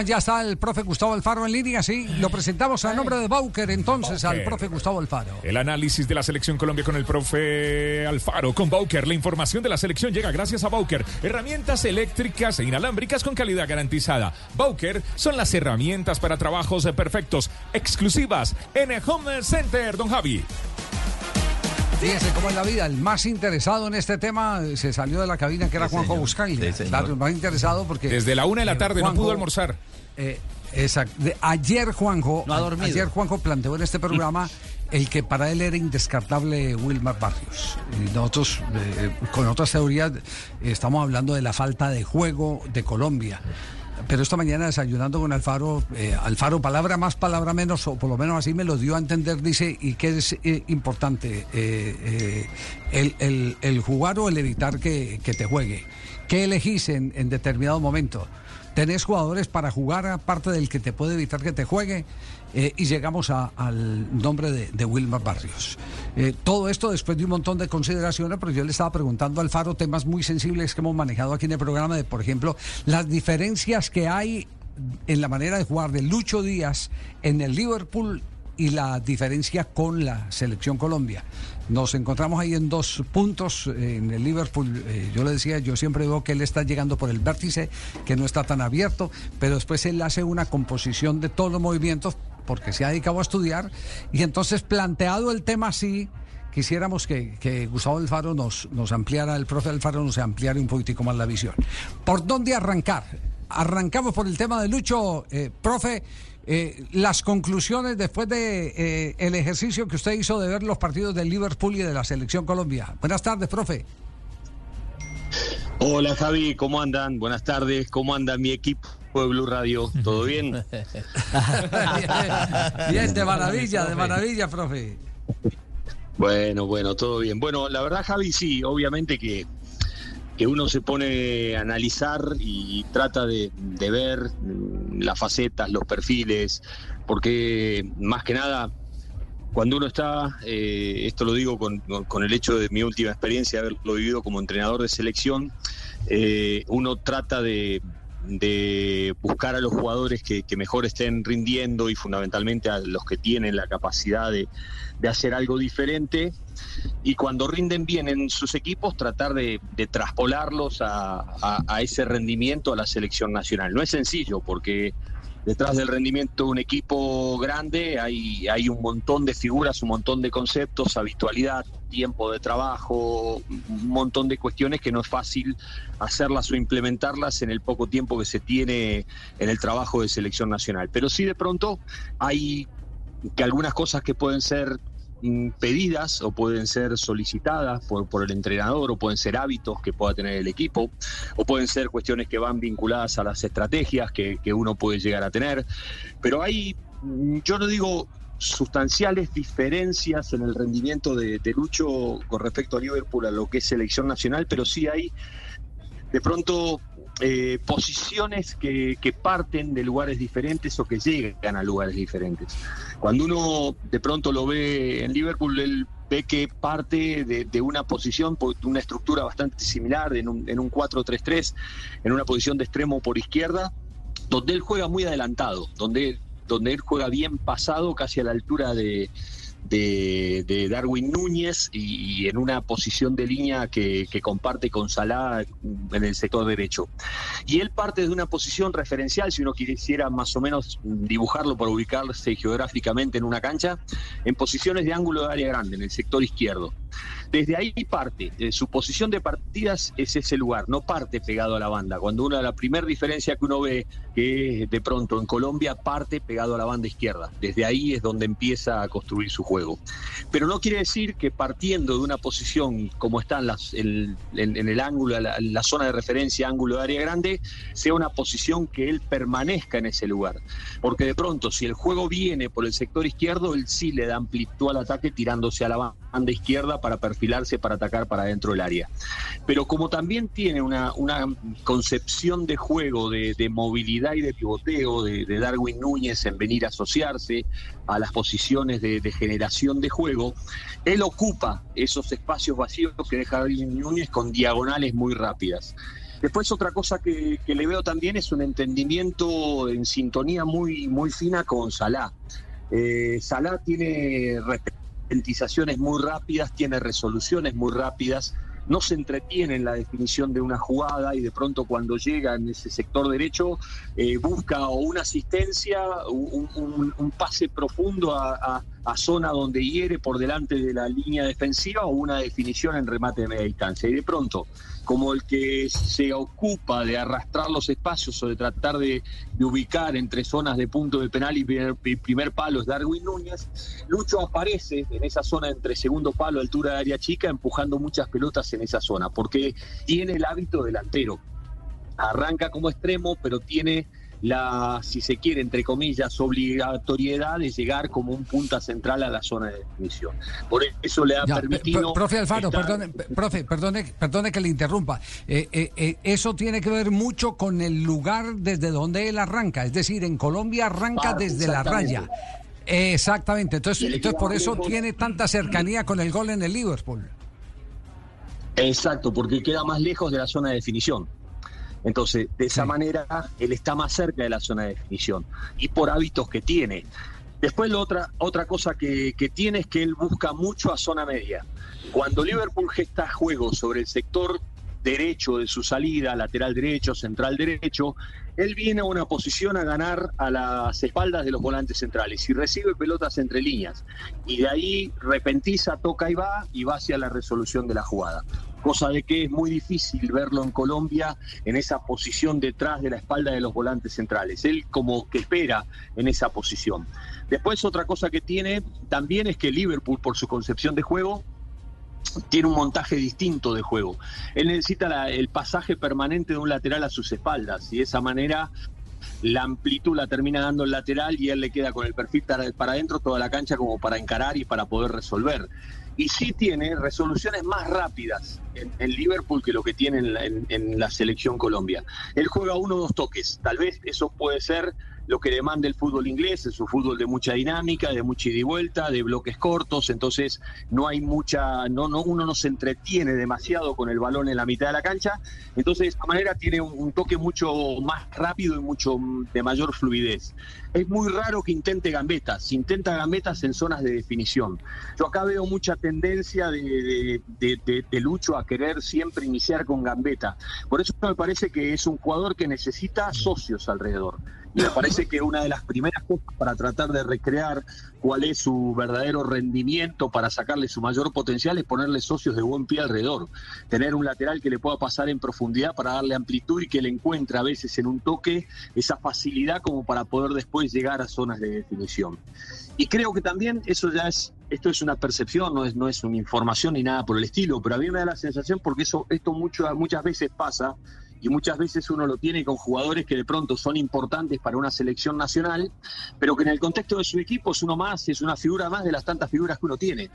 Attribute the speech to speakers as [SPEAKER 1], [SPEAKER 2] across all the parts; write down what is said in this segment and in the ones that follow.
[SPEAKER 1] Ya está el profe Gustavo Alfaro en línea, sí. Lo presentamos a nombre de Bauker entonces al profe Gustavo Alfaro.
[SPEAKER 2] El análisis de la selección Colombia con el profe Alfaro con Bauker. La información de la selección llega gracias a Bauker. Herramientas eléctricas e inalámbricas con calidad garantizada. Bauker son las herramientas para trabajos perfectos, exclusivas en el Home Center, don Javi.
[SPEAKER 1] Fíjense cómo es la vida. El más interesado en este tema se salió de la cabina, que era Juanjo Buscalia. el más interesado porque.
[SPEAKER 2] Desde la una de la tarde no pudo almorzar.
[SPEAKER 1] Eh, exacto. ayer Juanjo. No ha dormido. Ayer Juanjo planteó en este programa. el que para él era indescartable Wilmar Barrios. Y nosotros, eh, con otras teorías, estamos hablando de la falta de juego de Colombia pero esta mañana desayunando con Alfaro, eh, Alfaro, palabra más, palabra menos, o por lo menos así me lo dio a entender, dice, y qué es eh, importante, eh, el, jugar o el evitar que, te juegue. ¿Qué elegís en, en determinado momento? ¿Tenés jugadores para jugar aparte del que te puede evitar que te juegue? Eh, y llegamos al nombre de, Wilmar Barrios. Eh, todo esto después de un montón de consideraciones, pero yo le estaba preguntando al Faro temas muy sensibles que hemos manejado aquí en el programa, de por ejemplo, las diferencias que hay en la manera de jugar de Lucho Díaz en el Liverpool y la diferencia con la selección Colombia. Nos encontramos ahí en dos puntos en el Liverpool. Eh, yo le decía, yo siempre veo que él está llegando por el vértice, que no está tan abierto, pero después él hace una composición de todos los movimientos porque se ha dedicado a estudiar. Y entonces, planteado el tema así, quisiéramos que, Gustavo Alfaro nos, nos ampliara, el profe Alfaro nos ampliara un poquitico más la visión. ¿Por dónde arrancar? Arrancamos por el tema de Lucho, eh, profe. Eh, las conclusiones después de eh, el ejercicio que usted hizo de ver los partidos del Liverpool y de la selección Colombia. Buenas tardes, profe.
[SPEAKER 3] Hola Javi, ¿cómo andan? Buenas tardes, ¿cómo anda mi equipo? De Blue Radio, ¿todo bien?
[SPEAKER 1] bien, de maravilla, de maravilla, profe.
[SPEAKER 3] Bueno, bueno, todo bien. Bueno, la verdad, Javi, sí, obviamente que, que uno se pone a analizar y trata de, ver las facetas, los perfiles, porque más que nada, cuando uno está, eh, esto lo digo con, con, el hecho de mi última experiencia, haberlo vivido como entrenador de selección, eh, uno trata de, de buscar a los jugadores que, mejor estén rindiendo y fundamentalmente a los que tienen la capacidad de, hacer algo diferente y cuando rinden bien en sus equipos tratar de, traspolarlos a, a, ese rendimiento a la selección nacional. No es sencillo porque detrás del rendimiento de un equipo grande hay, hay un montón de figuras, un montón de conceptos, habitualidad, tiempo de trabajo, un montón de cuestiones que no es fácil hacerlas o implementarlas en el poco tiempo que se tiene en el trabajo de selección nacional. Pero sí de pronto hay que algunas cosas que pueden ser pedidas o pueden ser solicitadas por, el entrenador o pueden ser hábitos que pueda tener el equipo o pueden ser cuestiones que van vinculadas a las estrategias que, uno puede llegar a tener. Pero hay, yo no digo sustanciales diferencias en el rendimiento de, de Lucho con respecto a Liverpool a lo que es selección nacional, pero sí hay de pronto eh, posiciones que, parten de lugares diferentes o que llegan a lugares diferentes. Cuando uno de pronto lo ve en Liverpool, él ve que parte de, una posición, de una estructura bastante similar, en un, en un 4-3-3, en una posición de extremo por izquierda, donde él juega muy adelantado, donde, donde él juega bien pasado, casi a la altura de, de, Darwin Núñez y, en una posición de línea que, comparte con Salah en el sector derecho. Y él parte de una posición referencial, si uno quisiera más o menos dibujarlo para ubicarse geográficamente en una cancha, en posiciones de ángulo de área grande, en el sector izquierdo. Desde ahí parte, su posición de partidas es ese lugar, no parte pegado a la banda. Cuando una, la primera diferencia que uno ve que de pronto en Colombia parte pegado a la banda izquierda. Desde ahí es donde empieza a construir su juego. Pero no quiere decir que partiendo de una posición como está en, el ángulo, la, la zona de referencia, ángulo de área grande, sea una posición que él permanezca en ese lugar. Porque de pronto, si el juego viene por el sector izquierdo, él sí le da amplitud al ataque tirándose a la banda izquierda para perfilarse para atacar para dentro del área. Pero como también tiene una, una concepción de juego, de, movilidad y de pivoteo de, Darwin Núñez en venir a asociarse a las posiciones de, generación de juego, él ocupa esos espacios vacíos que deja Darwin Núñez con diagonales muy rápidas. Después otra cosa que, le veo también es un entendimiento en sintonía muy, muy fina con Salah. Eh, Salah tiene muy rápidas, tiene resoluciones muy rápidas, no se entretiene en la definición de una jugada y de pronto cuando llega en ese sector derecho eh, busca o una asistencia, un, pase profundo a, zona donde hiere por delante de la línea defensiva o una definición en remate de media distancia. Y de pronto como el que se ocupa de arrastrar los espacios o de tratar de, ubicar entre zonas de punto de penal y primer, palo es Darwin Núñez, Lucho aparece en esa zona entre segundo palo, altura de área chica, empujando muchas pelotas en esa zona, porque tiene el hábito delantero. Arranca como extremo, pero tiene la, si se quiere, entre comillas, obligatoriedad de llegar como un punta central a la zona de definición. Por eso le ha permitido...
[SPEAKER 1] Profe Alfaro, perdone, profe, perdone, perdone que le interrumpa. Eh, eh, eh, eso tiene que ver mucho con el lugar desde donde él arranca, es decir, en Colombia arranca desde la raya. Exactamente, entonces, entonces por eso tiene tanta cercanía con el gol en el Liverpool.
[SPEAKER 3] Exacto, porque queda más lejos de la zona de definición. Entonces, de esa manera, él está más cerca de la zona de definición y por hábitos que tiene. Después, la otra, otra cosa que, que tiene es que él busca mucho a zona media. Cuando Liverpool gesta juego sobre el sector derecho de su salida, lateral derecho, central derecho, él viene a una posición a ganar a las espaldas de los volantes centrales y recibe pelotas entre líneas. Y de ahí repentiza, toca y va y va hacia la resolución de la jugada. Cosa de que es muy difícil verlo en Colombia en esa posición detrás de la espalda de los volantes centrales. Él como que espera en esa posición. Después otra cosa que tiene también es que Liverpool, por su concepción de juego, tiene un montaje distinto de juego. Él necesita el pasaje permanente de un lateral a sus espaldas y de esa manera la amplitud la termina dando el lateral y él le queda con el perfil para adentro toda la cancha como para encarar y para poder resolver. Y sí tiene resoluciones más rápidas en, Liverpool que lo que tiene en en la selección Colombia. Él juega uno o dos toques, tal vez eso puede ser lo que demanda el fútbol inglés, es un fútbol de mucha dinámica, de mucha ida y vuelta, de bloques cortos, entonces no hay mucha, no, no, uno no se entretiene demasiado con el balón en la mitad de la cancha, entonces de esta manera tiene un, toque mucho más rápido y mucho de mayor fluidez. Es muy raro que intente gambetas, intenta gambetas en zonas de definición. Yo acá veo mucha tendencia de, de Lucho a querer siempre iniciar con gambeta. Por eso me parece que es un jugador que necesita socios alrededor. Me parece que una de las primeras cosas para tratar de recrear cuál es su verdadero rendimiento, para sacarle su mayor potencial, es ponerle socios de buen pie alrededor. Tener un lateral que le pueda pasar en profundidad para darle amplitud y que le encuentre a veces en un toque esa facilidad como para poder después llegar a zonas de definición. Y creo que también eso ya es, esto es una percepción, no es, no es una información ni nada por el estilo, pero a mí me da la sensación porque eso, esto muchas veces pasa y muchas veces uno lo tiene con jugadores que de pronto son importantes para una selección nacional, pero que en el contexto de su equipo es uno más, es una figura más de las tantas figuras que uno tiene.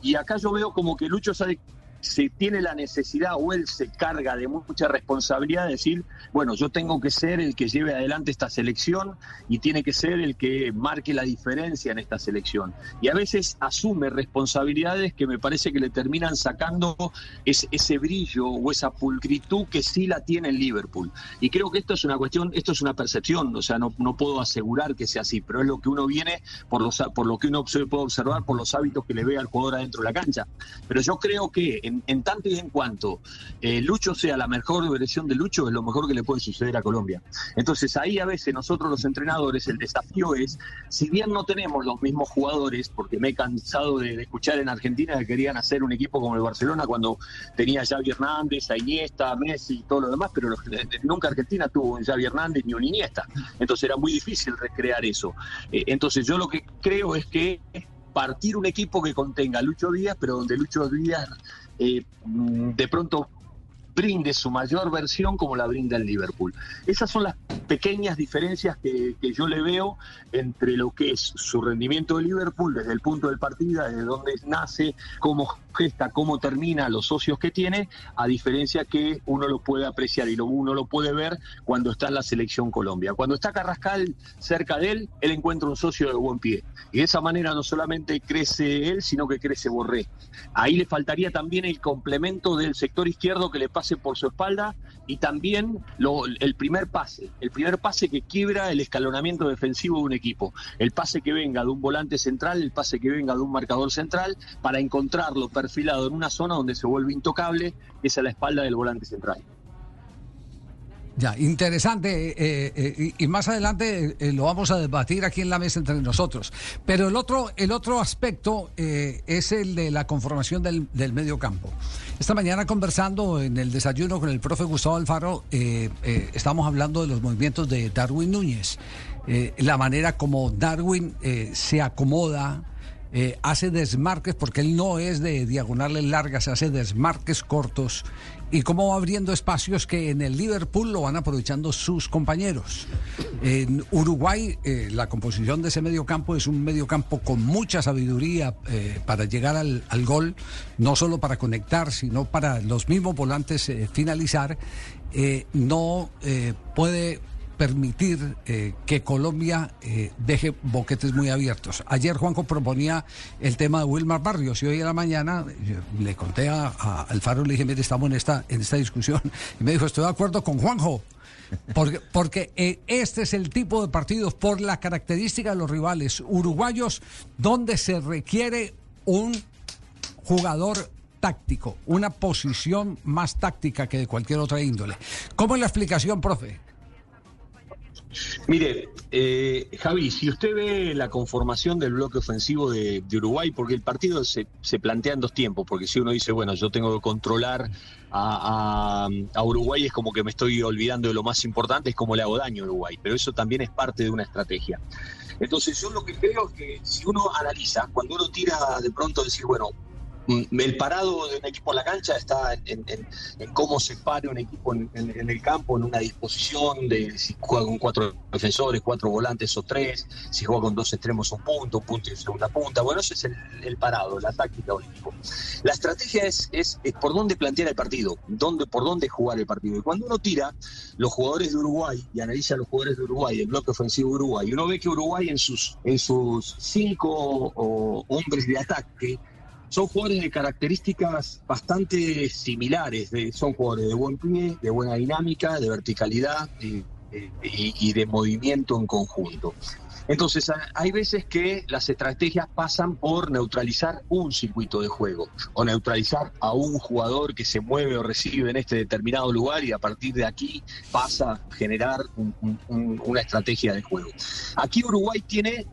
[SPEAKER 3] Y acá yo veo como que Lucho sabe se tiene la necesidad o él se carga de mucha responsabilidad de decir, bueno, yo tengo que ser el que lleve adelante esta selección y tiene que ser el que marque la diferencia en esta selección. Y a veces asume responsabilidades que me parece que le terminan sacando ese, brillo o esa pulcritud que sí la tiene el Liverpool. Y creo que esto es una cuestión, esto es una percepción, o sea, no, no puedo asegurar que sea así, pero es lo que uno viene, por, los, por lo que uno puede observar, por los hábitos que le ve al jugador adentro de la cancha. Pero yo creo que en, tanto y en cuanto eh, Lucho sea la mejor versión de Lucho, es lo mejor que le puede suceder a Colombia. Entonces ahí a veces nosotros los entrenadores, el desafío es, si bien no tenemos los mismos jugadores, porque me he cansado de, escuchar en Argentina que querían hacer un equipo como el Barcelona cuando tenía Xavi Hernández, a Iniesta, Messi y todo lo demás, pero nunca Argentina tuvo un Xavi Hernández ni un Iniesta. Entonces era muy difícil recrear eso. Eh, entonces yo lo que creo es que partir un equipo que contenga Lucho Díaz, pero donde Lucho Díaz eh, de pronto brinde su mayor versión como la brinda el Liverpool. Esas son las pequeñas diferencias que, yo le veo entre lo que es su rendimiento de Liverpool desde el punto del partido, desde donde nace, cómo gesta, cómo termina, los socios que tiene, a diferencia que uno lo puede apreciar y lo, uno lo puede ver cuando está en la selección Colombia. Cuando está Carrascal cerca de él, él encuentra un socio de buen pie. Y de esa manera no solamente crece él, sino que crece Borré. Ahí le faltaría también el complemento del sector izquierdo que le pasa por su espalda y también el primer pase, el primer pase que quiebra el escalonamiento defensivo de un equipo, el pase que venga de un volante central, el pase que venga de un marcador central, para encontrarlo perfilado en una zona donde se vuelve intocable, que es a la espalda del volante central.
[SPEAKER 1] Ya, interesante. Eh, eh, y más adelante eh, lo vamos a debatir aquí en la mesa entre nosotros. Pero el otro, el otro aspecto es el de la conformación del, del medio campo. Esta mañana conversando en el desayuno con el profe Gustavo Alfaro, estamos hablando de los movimientos de Darwin Núñez. la manera como Darwin se acomoda. Hace desmarques, porque él no es de diagonales largas, hace desmarques cortos y cómo va abriendo espacios que en el Liverpool lo van aprovechando sus compañeros. En Uruguay, eh, la composición de ese mediocampo es un mediocampo con mucha sabiduría eh, para llegar al, gol, no solo para conectar, sino para los mismos volantes eh, finalizar. no puede permitir eh, que Colombia eh, deje boquetes muy abiertos. Ayer Juanjo proponía el tema de Wilmar Barrios y hoy en la mañana le conté a, Alfaro, le dije, mire, estamos en esta, en esta discusión. Y me dijo, estoy de acuerdo con Juanjo. Porque, porque eh, este es el tipo de partidos, por la característica de los rivales uruguayos, donde se requiere un jugador táctico, una posición más táctica que de cualquier otra índole. ¿Cómo es la explicación, profe?
[SPEAKER 3] Mire, eh, Javi, si usted ve la conformación del bloque ofensivo de, Uruguay, porque el partido se, plantea en dos tiempos, porque si uno dice, bueno, yo tengo que controlar a, Uruguay, es como que me estoy olvidando de lo más importante, es como le hago daño a Uruguay, pero eso también es parte de una estrategia. Entonces yo lo que creo es que si uno analiza, cuando uno tira de pronto decir, bueno, el parado de un equipo en la cancha está en, cómo se pare un equipo en, el campo, en una disposición de si juega con cuatro defensores, cuatro volantes o tres, si juega con dos extremos un punto, un punto y segunda punta. Bueno, ese es el, parado, la táctica del equipo. La estrategia es, es, por dónde plantear el partido, dónde, por dónde jugar el partido. Y cuando uno tira los jugadores de Uruguay y analiza los jugadores de Uruguay, el bloque ofensivo de Uruguay, uno ve que Uruguay en sus, en sus cinco hombres de ataque, son jugadores de características bastante similares. son jugadores de buen pie, de buena dinámica, de verticalidad y, de movimiento en conjunto. Entonces, hay veces que las estrategias pasan por neutralizar un circuito de juego o neutralizar a un jugador que se mueve o recibe en este determinado lugar y a partir de aquí pasa a generar una estrategia de juego. Aquí Uruguay tiene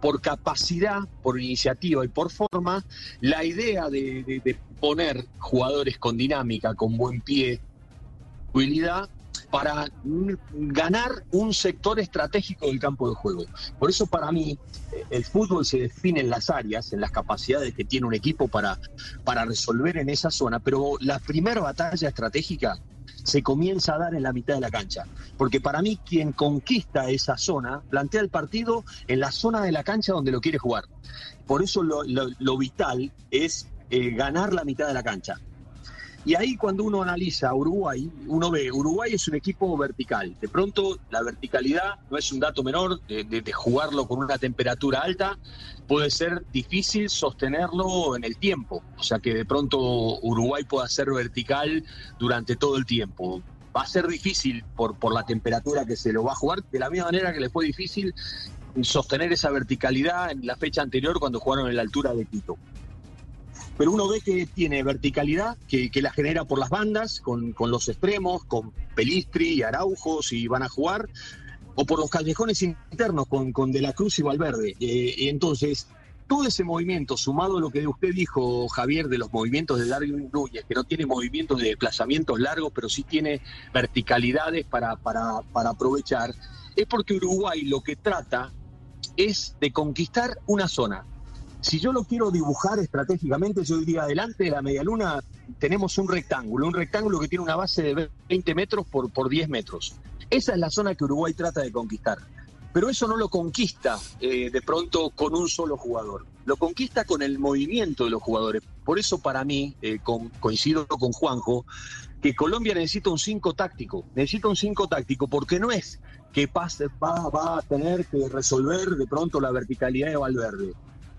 [SPEAKER 3] por capacidad, por iniciativa y por forma, la idea de, poner jugadores con dinámica, con buen pie, habilidad, para ganar un sector estratégico del campo de juego. Por eso para mí el fútbol se define en las áreas, en las capacidades que tiene un equipo para, para resolver en esa zona, pero la primera batalla estratégica se comienza a dar en la mitad de la cancha. Porque para mí quien conquista esa zona plantea el partido en la zona de la cancha donde lo quiere jugar. Por eso lo, vital es eh, ganar la mitad de la cancha. Y ahí cuando uno analiza Uruguay, uno ve, Uruguay es un equipo vertical. De pronto la verticalidad no es un dato menor, de, jugarlo con una temperatura alta, puede ser difícil sostenerlo en el tiempo. O sea que de pronto Uruguay pueda ser vertical durante todo el tiempo. Va a ser difícil por, por la temperatura que se lo va a jugar, de la misma manera que le fue difícil sostener esa verticalidad en la fecha anterior cuando jugaron en la altura de Quito pero uno ve que tiene verticalidad, que, la genera por las bandas, con, los extremos, con Pelistri y Araujo, si van a jugar, o por los callejones internos con, con De la Cruz y Valverde. Eh, entonces, todo ese movimiento, sumado a lo que usted dijo, Javier, de los movimientos de Darwin Núñez, que no tiene movimientos de desplazamientos largos, pero sí tiene verticalidades para, para, para aprovechar, es porque Uruguay lo que trata es de conquistar una zona, si yo lo quiero dibujar estratégicamente, yo diría, adelante de la media luna tenemos un rectángulo, un rectángulo que tiene una base de 20 metros por, por 10 metros. Esa es la zona que Uruguay trata de conquistar. Pero eso no lo conquista eh, de pronto con un solo jugador, lo conquista con el movimiento de los jugadores. Por eso para mí, eh, coincido con Juanjo, que Colombia necesita un 5 táctico, necesita un 5 táctico, porque no es que pase, va, va a tener que resolver de pronto la verticalidad de Valverde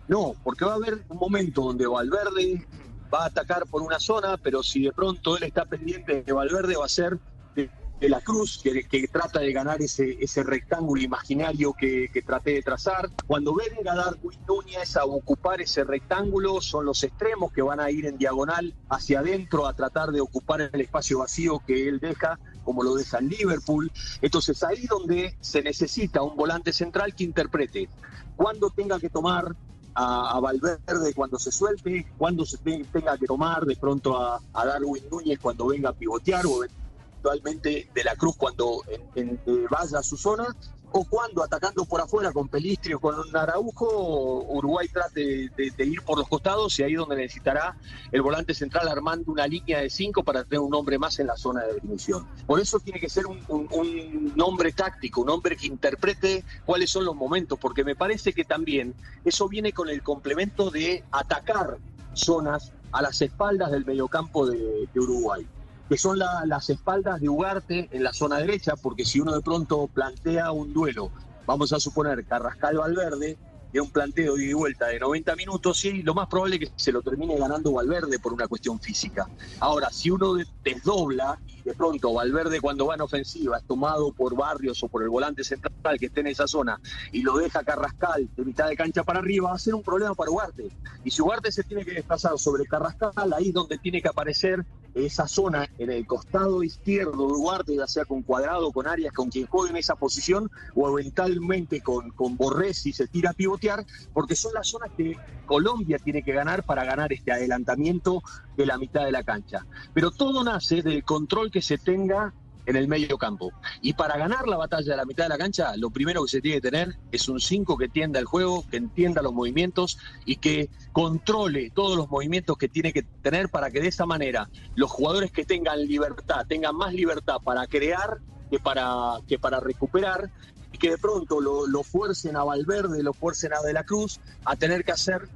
[SPEAKER 3] no, porque va a haber un momento donde Valverde va a atacar por una zona, pero si de pronto él está pendiente de Valverde, va a ser de, la Cruz, que, trata de ganar ese, ese rectángulo imaginario que, que traté de trazar. Cuando venga Darwin Núñez a ocupar ese rectángulo, son los extremos que van a ir en diagonal hacia adentro a tratar de ocupar el espacio vacío que él deja como lo deja en Liverpool. Entonces ahí donde se necesita un volante central que interprete cuándo tenga que tomar a, Valverde cuando se suelte, cuándo se tenga que tomar de pronto a, Darwin Núñez cuando venga a pivotear o eventualmente de la Cruz cuando en, vaya a su zona o cuando atacando por afuera con Pelistri o con Araujo, Uruguay trate de, ir por los costados y ahí donde necesitará el volante central armando una línea de cinco para tener un hombre más en la zona de definición. Por eso tiene que ser un, un, hombre táctico, un hombre que interprete cuáles son los momentos, porque me parece que también eso viene con el complemento de atacar zonas a las espaldas del mediocampo de Uruguay que son las espaldas de Ugarte en la zona derecha, porque si uno de pronto plantea un duelo, vamos a suponer Carrascal Valverde, de un planteo de vuelta de 90 minutos, sí, lo más probable es que se lo termine ganando Valverde por una cuestión física. Ahora, si uno desdobla y de pronto Valverde cuando va en ofensiva es tomado por Barrios o por el volante central que esté en esa zona y lo deja Carrascal de mitad de cancha para arriba, va a ser un problema para Ugarte. Y si Ugarte se tiene que desplazar sobre Carrascal, ahí es donde tiene que aparecer esa zona en el costado izquierdo de Ugarte, ya sea con Cuadrado, con Arias, con quien juegue en esa posición, o eventualmente con, con Borrés si se tira a pivotear, porque son las zonas que Colombia tiene que ganar para ganar este adelantamiento de la mitad de la cancha. Pero todo nace del control que se tenga en el medio campo. Y para ganar la batalla de la mitad de la cancha, lo primero que se tiene que tener es un 5 que entienda el juego, que entienda los movimientos y que controle todos los movimientos que tiene que tener para que de esa manera los jugadores que tengan libertad, tengan más libertad para crear que para, que para recuperar y que de pronto lo, lo fuercen a Valverde, lo fuercen a De la Cruz a tener que hacer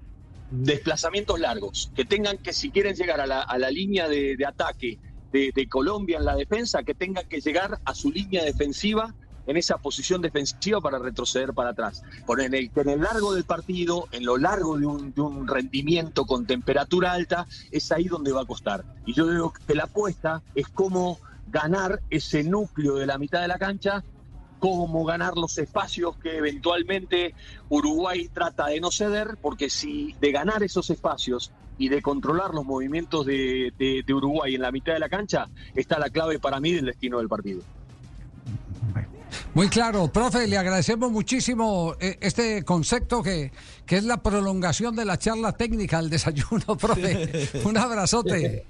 [SPEAKER 3] desplazamientos largos, que tengan que si quieren llegar a la, a la línea de, de ataque de, Colombia en la defensa que tenga que llegar a su línea defensiva en esa posición defensiva para retroceder para atrás. Por en el, en el largo del partido, en lo largo de un, de un, rendimiento con temperatura alta, es ahí donde va a costar. Y yo digo que la apuesta es cómo ganar ese núcleo de la mitad de la cancha, cómo ganar los espacios que eventualmente Uruguay trata de no ceder, porque si de ganar esos espacios y de controlar los movimientos de, Uruguay en la mitad de la cancha, está la clave para mí del destino del partido.
[SPEAKER 1] Muy claro, profe, le agradecemos muchísimo eh, este concepto que, que es la prolongación de la charla técnica al desayuno, profe. Un abrazote.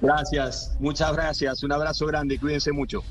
[SPEAKER 3] Gracias, muchas gracias, un abrazo grande, cuídense mucho.